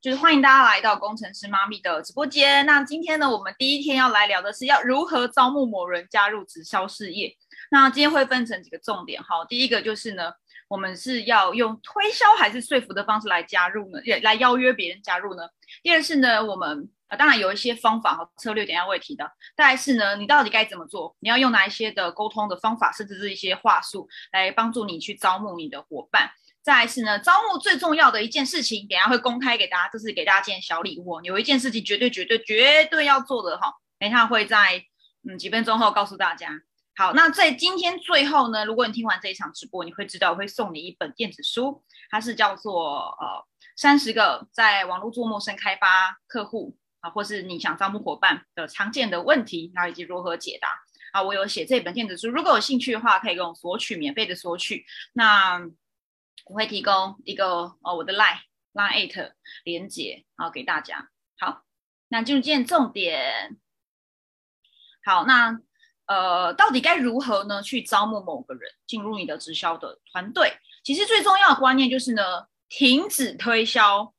就是欢迎大家来到工程师妈咪的直播间。那今天呢，我们第一天要来聊的是要如何招募某人加入直销事业。那今天会分成几个重点哈。第一个就是呢，我们是要用推销还是说服的方式来加入呢？也来邀约别人加入呢？第二是呢，我们呃当然有一些方法和策略，等下会提到。再是呢，你到底该怎么做？你要用哪一些的沟通的方法，甚至是一些话术来帮助你去招募你的伙伴。再是呢，招募最重要的一件事情，等下会公开给大家，这是给大家件小礼物。有一件事情绝对绝对绝对要做的哈，等一下会在嗯几分钟后告诉大家。好，那在今天最后呢，如果你听完这一场直播，你会知道我会送你一本电子书，它是叫做呃三十个在网络做陌生开发客户啊，或是你想招募伙伴的常见的问题，然后以及如何解答啊。我有写这本电子书，如果有兴趣的话，可以跟我索取，免费的索取。那我会提供一个哦我的 line line eight 连接，好给大家。好，那进入今天重点。好，那呃到底该如何呢去招募某个人进入你的直销的团队？其实最重要的观念就是呢，停止推销，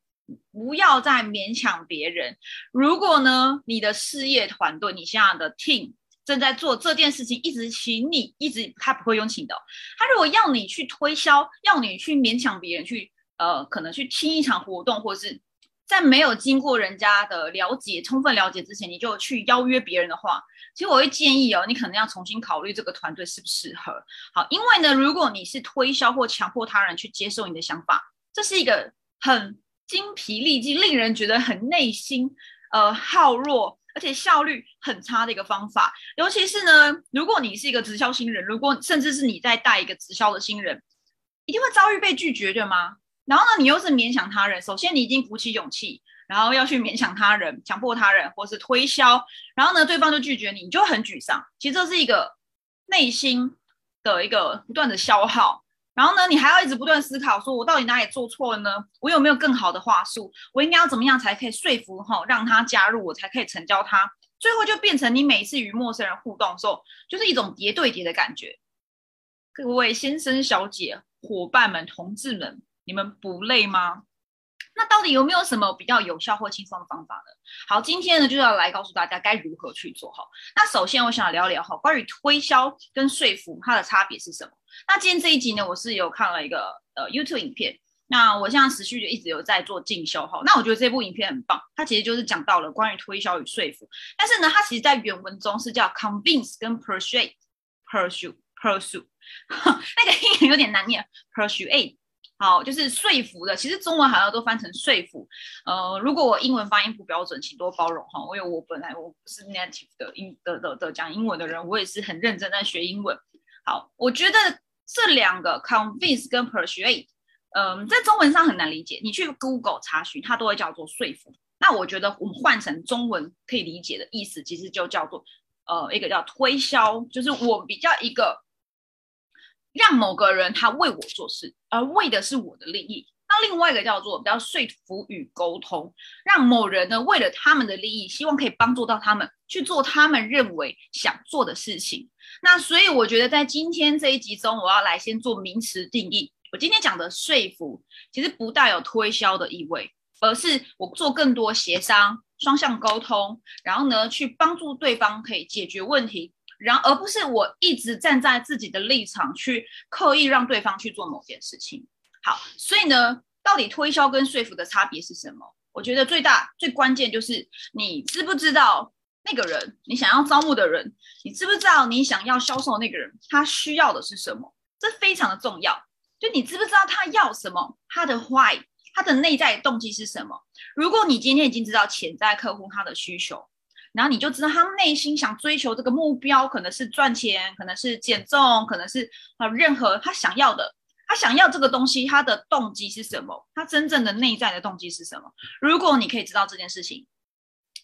不要再勉强别人。如果呢你的事业团队，你现在的 team。正在做这件事情，一直请你，一直他不会用请的。他如果要你去推销，要你去勉强别人去，呃，可能去听一场活动，或者是在没有经过人家的了解、充分了解之前，你就去邀约别人的话，其实我会建议哦，你可能要重新考虑这个团队适不适合。好，因为呢，如果你是推销或强迫他人去接受你的想法，这是一个很精疲力尽、令人觉得很内心呃耗弱。而且效率很差的一个方法，尤其是呢，如果你是一个直销新人，如果甚至是你在带一个直销的新人，一定会遭遇被拒绝对吗？然后呢，你又是勉强他人，首先你已经鼓起勇气，然后要去勉强他人、强迫他人，或是推销，然后呢，对方就拒绝你，你就很沮丧。其实这是一个内心的一个不断的消耗。然后呢，你还要一直不断思考，说我到底哪里做错了呢？我有没有更好的话术？我应该要怎么样才可以说服哈，让他加入，我才可以成交他？最后就变成你每次与陌生人互动的时候，就是一种叠对叠的感觉。各位先生、小姐、伙伴们、同志们，你们不累吗？那到底有没有什么比较有效或轻松的方法呢？好，今天呢就要来告诉大家该如何去做哈。那首先我想聊聊哈，关于推销跟说服它的差别是什么？那今天这一集呢，我是有看了一个呃 YouTube 影片，那我现在持续就一直有在做进修哈。那我觉得这部影片很棒，它其实就是讲到了关于推销与说服，但是呢，它其实在原文中是叫 convince 跟 persuade，pursue，pursue，那个音有点难念，persuade，好，就是说服的。其实中文好像都翻成说服，呃，如果我英文发音不标准，请多包容哈。因为我本来我不是 native 的英的的的讲英文的人，我也是很认真在学英文。好，我觉得这两个 convince 跟 persuade，嗯，在中文上很难理解。你去 Google 查询，它都会叫做说服。那我觉得我们换成中文可以理解的意思，其实就叫做呃，一个叫推销，就是我比较一个让某个人他为我做事，而为的是我的利益。那另外一个叫做比较说服与沟通，让某人呢为了他们的利益，希望可以帮助到他们去做他们认为想做的事情。那所以我觉得在今天这一集中，我要来先做名词定义。我今天讲的说服，其实不带有推销的意味，而是我做更多协商、双向沟通，然后呢去帮助对方可以解决问题，然而不是我一直站在自己的立场去刻意让对方去做某件事情。好，所以呢，到底推销跟说服的差别是什么？我觉得最大最关键就是你知不知道那个人，你想要招募的人，你知不知道你想要销售那个人他需要的是什么？这非常的重要。就你知不知道他要什么？他的 why，他的内在动机是什么？如果你今天已经知道潜在客户他的需求，然后你就知道他内心想追求这个目标，可能是赚钱，可能是减重，可能是啊任何他想要的。他想要这个东西，他的动机是什么？他真正的内在的动机是什么？如果你可以知道这件事情，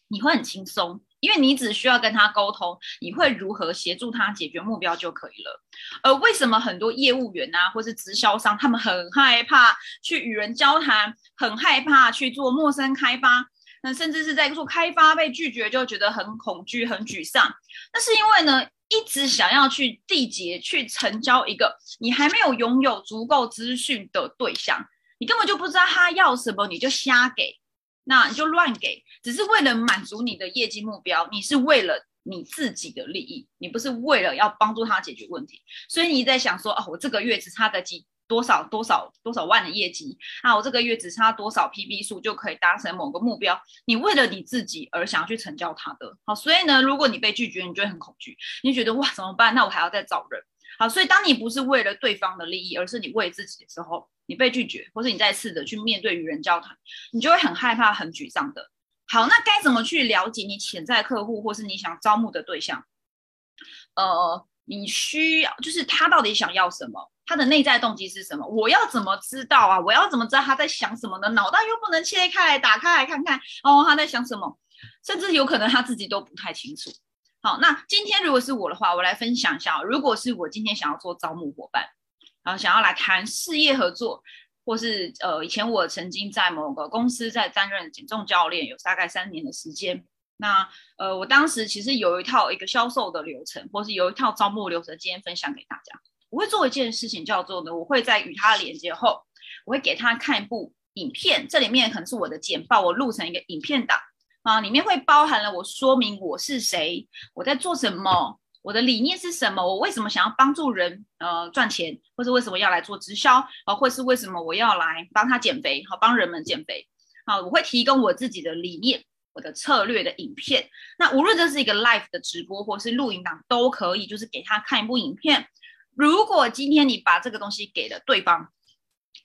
你会很轻松，因为你只需要跟他沟通，你会如何协助他解决目标就可以了。而为什么很多业务员啊，或是直销商，他们很害怕去与人交谈，很害怕去做陌生开发，那甚至是在做开发被拒绝，就觉得很恐惧、很沮丧。那是因为呢？一直想要去缔结、去成交一个你还没有拥有足够资讯的对象，你根本就不知道他要什么，你就瞎给，那你就乱给，只是为了满足你的业绩目标，你是为了你自己的利益，你不是为了要帮助他解决问题，所以你在想说，哦，我这个月只差个几。多少多少多少万的业绩啊！我这个月只差多少 PB 数就可以达成某个目标？你为了你自己而想要去成交他的，好，所以呢，如果你被拒绝，你就会很恐惧，你觉得哇怎么办？那我还要再找人，好，所以当你不是为了对方的利益，而是你为自己的时候，你被拒绝，或是你再次的去面对与人交谈，你就会很害怕、很沮丧的。好，那该怎么去了解你潜在客户，或是你想招募的对象？呃，你需要就是他到底想要什么？他的内在动机是什么？我要怎么知道啊？我要怎么知道他在想什么呢？脑袋又不能切开来打开来看看哦，他在想什么？甚至有可能他自己都不太清楚。好，那今天如果是我的话，我来分享一下，如果是我今天想要做招募伙伴，然后想要来谈事业合作，或是呃，以前我曾经在某个公司在担任减重教练，有大概三年的时间。那呃，我当时其实有一套一个销售的流程，或是有一套招募流程，今天分享给大家。我会做一件事情，叫做呢，我会在与他连接后，我会给他看一部影片，这里面可能是我的简报，我录成一个影片档啊，里面会包含了我说明我是谁，我在做什么，我的理念是什么，我为什么想要帮助人呃赚钱，或是为什么要来做直销啊，或是为什么我要来帮他减肥，好帮人们减肥，好，我会提供我自己的理念，我的策略的影片，那无论这是一个 live 的直播或是录影档都可以，就是给他看一部影片。如果今天你把这个东西给了对方，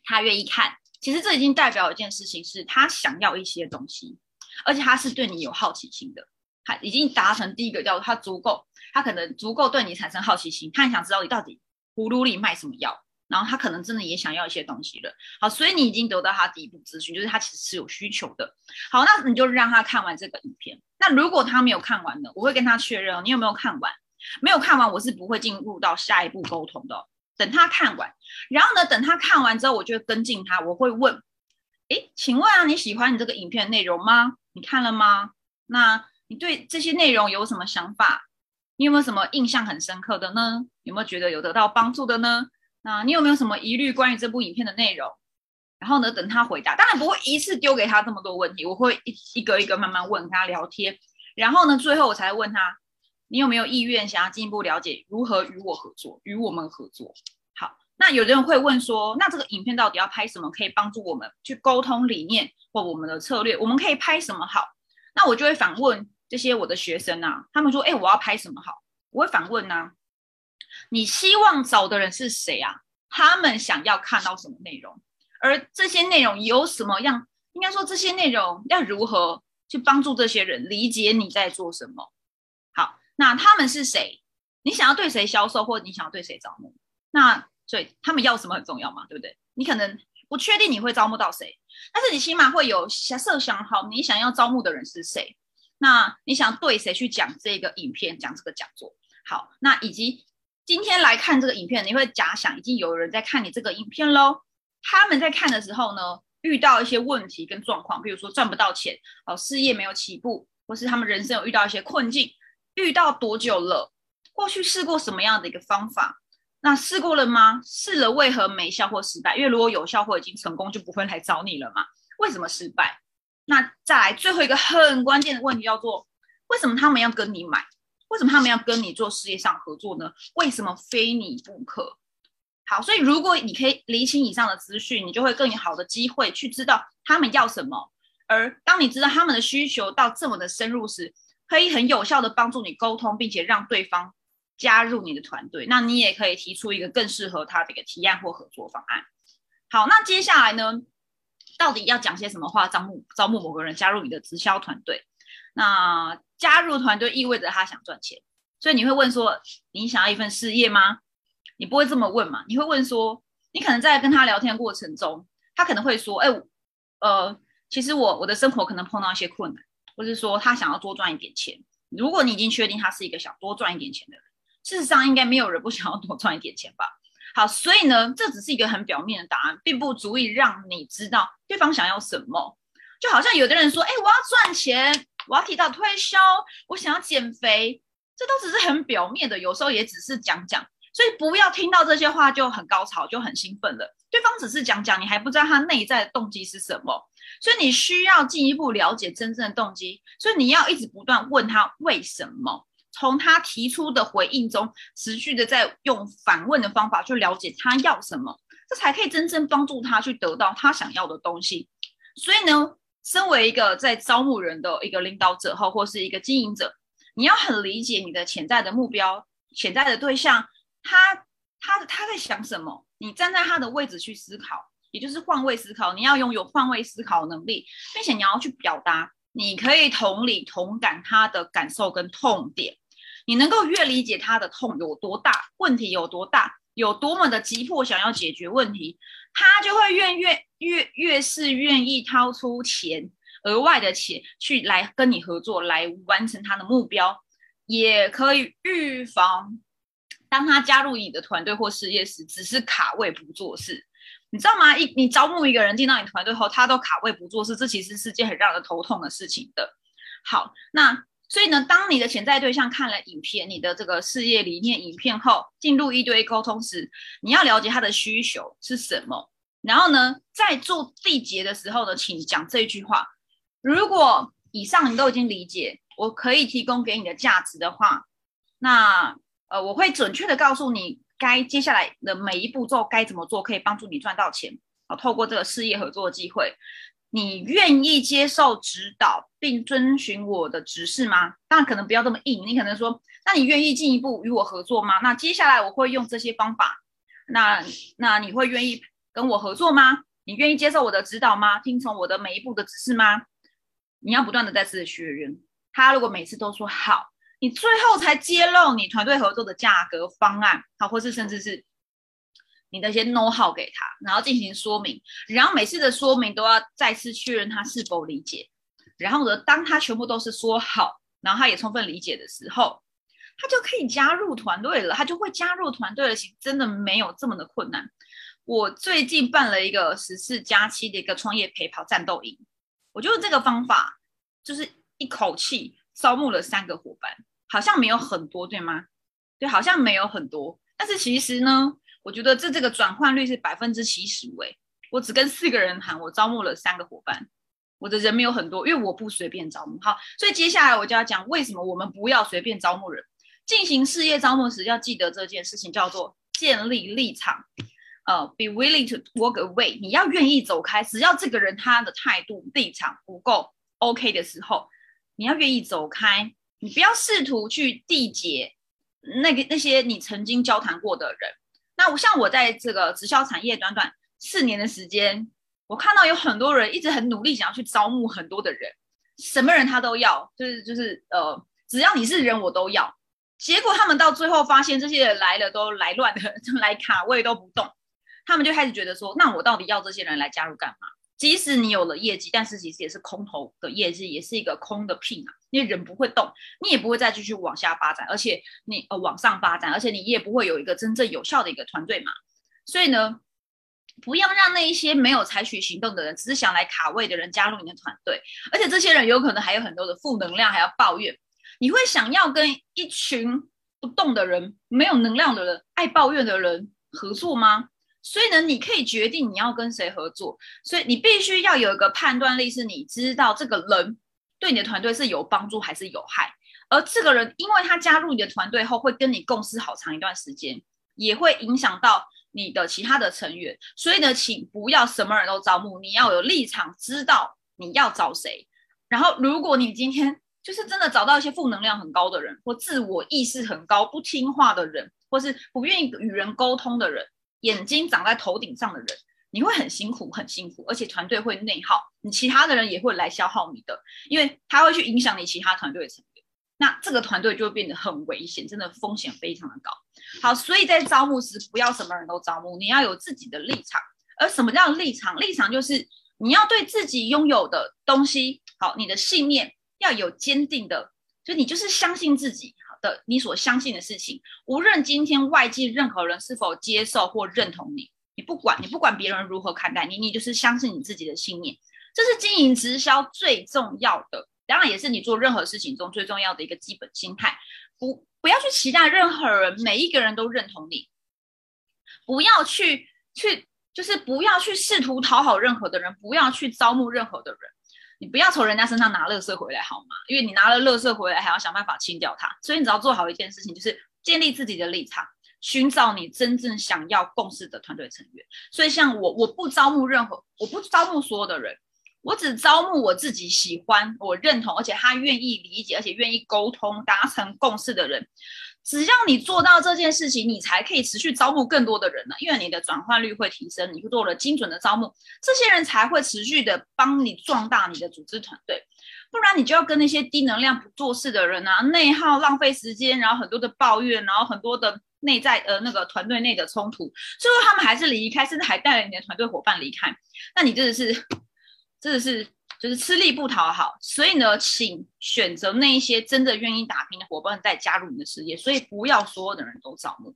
他愿意看，其实这已经代表一件事情，是他想要一些东西，而且他是对你有好奇心的，他已经达成第一个叫他足够，他可能足够对你产生好奇心，他很想知道你到底葫芦里卖什么药，然后他可能真的也想要一些东西了。好，所以你已经得到他第一步咨询，就是他其实是有需求的。好，那你就让他看完这个影片。那如果他没有看完呢，我会跟他确认，你有没有看完？没有看完，我是不会进入到下一步沟通的。等他看完，然后呢，等他看完之后，我就跟进他。我会问：哎，请问啊，你喜欢你这个影片内容吗？你看了吗？那你对这些内容有什么想法？你有没有什么印象很深刻的呢？有没有觉得有得到帮助的呢？那你有没有什么疑虑关于这部影片的内容？然后呢，等他回答，当然不会一次丢给他这么多问题，我会一一个一个慢慢问，跟他聊天。然后呢，最后我才问他。你有没有意愿想要进一步了解如何与我合作？与我们合作。好，那有的人会问说，那这个影片到底要拍什么，可以帮助我们去沟通理念或我们的策略？我们可以拍什么好？那我就会反问这些我的学生啊，他们说，哎，我要拍什么好？我会反问呢，你希望找的人是谁啊？他们想要看到什么内容？而这些内容有什么样？应该说这些内容要如何去帮助这些人理解你在做什么？那他们是谁？你想要对谁销售，或你想要对谁招募？那所以他们要什么很重要嘛，对不对？你可能不确定你会招募到谁，但是你起码会有设想好你想要招募的人是谁。那你想对谁去讲这个影片，讲这个讲座？好，那以及今天来看这个影片，你会假想已经有人在看你这个影片喽。他们在看的时候呢，遇到一些问题跟状况，比如说赚不到钱，哦，事业没有起步，或是他们人生有遇到一些困境。遇到多久了？过去试过什么样的一个方法？那试过了吗？试了为何没效或失败？因为如果有效或已经成功，就不会来找你了嘛？为什么失败？那再来最后一个很关键的问题，叫做为什么他们要跟你买？为什么他们要跟你做事业上合作呢？为什么非你不可？好，所以如果你可以理清以上的资讯，你就会更有好的机会去知道他们要什么。而当你知道他们的需求到这么的深入时，可以很有效的帮助你沟通，并且让对方加入你的团队。那你也可以提出一个更适合他的一个提案或合作方案。好，那接下来呢，到底要讲些什么话招募招募某个人加入你的直销团队？那加入团队意味着他想赚钱，所以你会问说：你想要一份事业吗？你不会这么问嘛？你会问说：你可能在跟他聊天过程中，他可能会说：哎，呃，其实我我的生活可能碰到一些困难。或是说他想要多赚一点钱，如果你已经确定他是一个想多赚一点钱的人，事实上应该没有人不想要多赚一点钱吧？好，所以呢，这只是一个很表面的答案，并不足以让你知道对方想要什么。就好像有的人说：“哎，我要赚钱，我要提到推销，我想要减肥。”这都只是很表面的，有时候也只是讲讲。所以不要听到这些话就很高潮，就很兴奋了。对方只是讲讲，你还不知道他内在的动机是什么，所以你需要进一步了解真正的动机。所以你要一直不断问他为什么，从他提出的回应中，持续的在用反问的方法去了解他要什么，这才可以真正帮助他去得到他想要的东西。所以呢，身为一个在招募人的一个领导者后，或是一个经营者，你要很理解你的潜在的目标、潜在的对象，他他他在想什么。你站在他的位置去思考，也就是换位思考。你要拥有换位思考能力，并且你要去表达，你可以同理同感他的感受跟痛点。你能够越理解他的痛有多大，问题有多大，有多么的急迫想要解决问题，他就会越越越越是愿意掏出钱，额外的钱去来跟你合作，来完成他的目标，也可以预防。当他加入你的团队或事业时，只是卡位不做事，你知道吗？一你招募一个人进到你团队后，他都卡位不做事，这其实是件很让人头痛的事情的。好，那所以呢，当你的潜在对象看了影片，你的这个事业理念影片后，进入一堆沟通时，你要了解他的需求是什么。然后呢，在做缔结的时候呢，请讲这句话：如果以上你都已经理解，我可以提供给你的价值的话，那。呃，我会准确的告诉你，该接下来的每一步骤该怎么做，可以帮助你赚到钱。好，透过这个事业合作机会，你愿意接受指导并遵循我的指示吗？当然，可能不要这么硬，你可能说，那你愿意进一步与我合作吗？那接下来我会用这些方法，那那你会愿意跟我合作吗？你愿意接受我的指导吗？听从我的每一步的指示吗？你要不断的再次确认，他如果每次都说好。你最后才揭露你团队合作的价格方案，好，或是甚至是你那些 know how 给他，然后进行说明，然后每次的说明都要再次确认他是否理解。然后呢，当他全部都是说好，然后他也充分理解的时候，他就可以加入团队了。他就会加入团队了，其实真的没有这么的困难。我最近办了一个十四加七的一个创业陪跑战斗营，我觉得这个方法就是一口气招募了三个伙伴。好像没有很多，对吗？对，好像没有很多。但是其实呢，我觉得这这个转换率是百分之七十五。我只跟四个人谈，我招募了三个伙伴。我的人没有很多，因为我不随便招募。好，所以接下来我就要讲为什么我们不要随便招募人。进行事业招募时，要记得这件事情叫做建立立场。呃，be willing to walk away。你要愿意走开，只要这个人他的态度立场不够 OK 的时候，你要愿意走开。你不要试图去缔结那个那些你曾经交谈过的人。那我像我在这个直销产业短短四年的时间，我看到有很多人一直很努力想要去招募很多的人，什么人他都要，就是就是呃，只要你是人我都要。结果他们到最后发现这些人来了都来乱的，来卡位都不动，他们就开始觉得说，那我到底要这些人来加入干嘛？即使你有了业绩，但是其实也是空头的业绩，也是一个空的屁啊！因为人不会动，你也不会再继续往下发展，而且你呃往上发展，而且你也不会有一个真正有效的一个团队嘛。所以呢，不要让那一些没有采取行动的人，只是想来卡位的人加入你的团队，而且这些人有可能还有很多的负能量，还要抱怨。你会想要跟一群不动的人、没有能量的人、爱抱怨的人合作吗？所以呢，你可以决定你要跟谁合作。所以你必须要有一个判断力，是你知道这个人对你的团队是有帮助还是有害。而这个人，因为他加入你的团队后，会跟你共事好长一段时间，也会影响到你的其他的成员。所以呢，请不要什么人都招募，你要有立场，知道你要找谁。然后，如果你今天就是真的找到一些负能量很高的人，或自我意识很高、不听话的人，或是不愿意与人沟通的人。眼睛长在头顶上的人，你会很辛苦，很辛苦，而且团队会内耗，你其他的人也会来消耗你的，因为他会去影响你其他团队的成员，那这个团队就会变得很危险，真的风险非常的高。好，所以在招募时不要什么人都招募，你要有自己的立场。而什么叫立场？立场就是你要对自己拥有的东西，好，你的信念要有坚定的，就你就是相信自己。的你所相信的事情，无论今天外界任何人是否接受或认同你，你不管你不管别人如何看待你，你就是相信你自己的信念，这是经营直销最重要的，当然也是你做任何事情中最重要的一个基本心态。不不要去期待任何人每一个人都认同你，不要去去就是不要去试图讨好任何的人，不要去招募任何的人。你不要从人家身上拿垃圾回来好吗？因为你拿了垃圾回来，还要想办法清掉它。所以你只要做好一件事情，就是建立自己的立场，寻找你真正想要共事的团队成员。所以像我，我不招募任何，我不招募所有的人，我只招募我自己喜欢、我认同，而且他愿意理解，而且愿意沟通、达成共识的人。只要你做到这件事情，你才可以持续招募更多的人呢，因为你的转换率会提升，你做了精准的招募，这些人才会持续的帮你壮大你的组织团队，不然你就要跟那些低能量不做事的人啊，内耗、浪费时间，然后很多的抱怨，然后很多的内在呃那个团队内的冲突，最后他们还是离开，甚至还带了你的团队伙伴离开，那你真的是，真的是。就是吃力不讨好，所以呢，请选择那一些真的愿意打拼的伙伴再加入你的事业。所以不要所有的人都招募。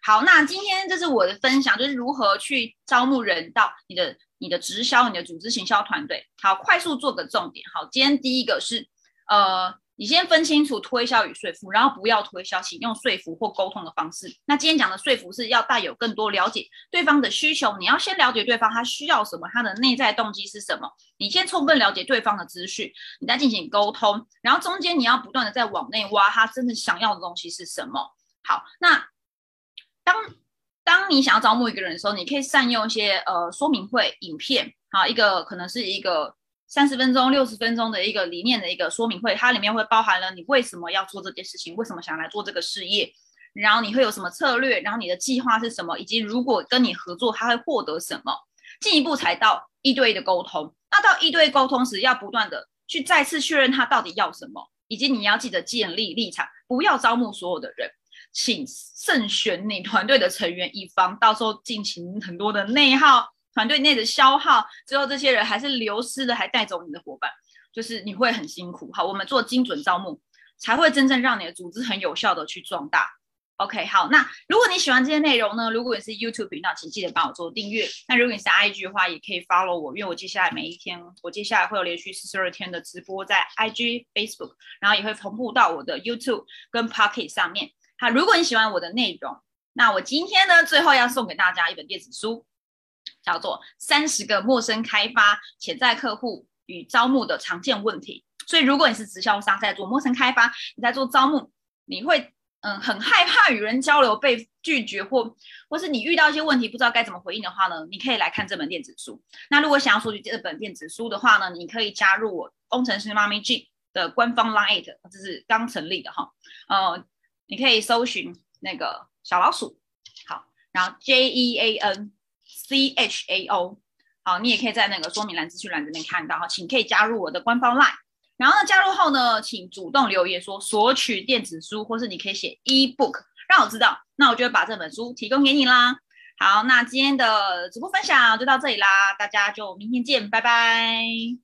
好，那今天这是我的分享，就是如何去招募人到你的你的直销、你的组织行销团队。好，快速做个重点。好，今天第一个是呃。你先分清楚推销与说服，然后不要推销，请用说服或沟通的方式。那今天讲的说服是要带有更多了解对方的需求，你要先了解对方他需要什么，他的内在动机是什么。你先充分了解对方的资讯，你再进行沟通，然后中间你要不断的在往内挖，他真的想要的东西是什么。好，那当当你想要招募一个人的时候，你可以善用一些呃说明会影片，好，一个可能是一个。三十分钟、六十分钟的一个理念的一个说明会，它里面会包含了你为什么要做这件事情，为什么想来做这个事业，然后你会有什么策略，然后你的计划是什么，以及如果跟你合作，他会获得什么。进一步才到一对一的沟通。那到一对一沟通时，要不断的去再次确认他到底要什么，以及你要记得建立立场，不要招募所有的人，请慎选你团队的成员，一方到时候进行很多的内耗。团队内的消耗，之后这些人还是流失的，还带走你的伙伴，就是你会很辛苦。好，我们做精准招募，才会真正让你的组织很有效的去壮大。OK，好，那如果你喜欢这些内容呢？如果你是 YouTube 频道，请记得帮我做订阅。那如果你是 IG 的话，也可以 follow 我，因为我接下来每一天，我接下来会有连续四十二天的直播在 IG、Facebook，然后也会同步到我的 YouTube 跟 Pocket 上面。好，如果你喜欢我的内容，那我今天呢，最后要送给大家一本电子书。叫做三十个陌生开发潜在客户与招募的常见问题。所以，如果你是直销商在做陌生开发，你在做招募，你会嗯很害怕与人交流被拒绝，或或是你遇到一些问题不知道该怎么回应的话呢？你可以来看这本电子书。那如果想要索取这本电子书的话呢，你可以加入我工程师妈咪 G 的官方 Line，这是刚成立的哈。呃，你可以搜寻那个小老鼠，好，然后 J E A N。C H A O，好，你也可以在那个说明栏、资讯栏这边看到哈，请可以加入我的官方 LINE，然后呢，加入后呢，请主动留言说索取电子书，或是你可以写 eBook，让我知道，那我就会把这本书提供给你啦。好，那今天的直播分享就到这里啦，大家就明天见，拜拜。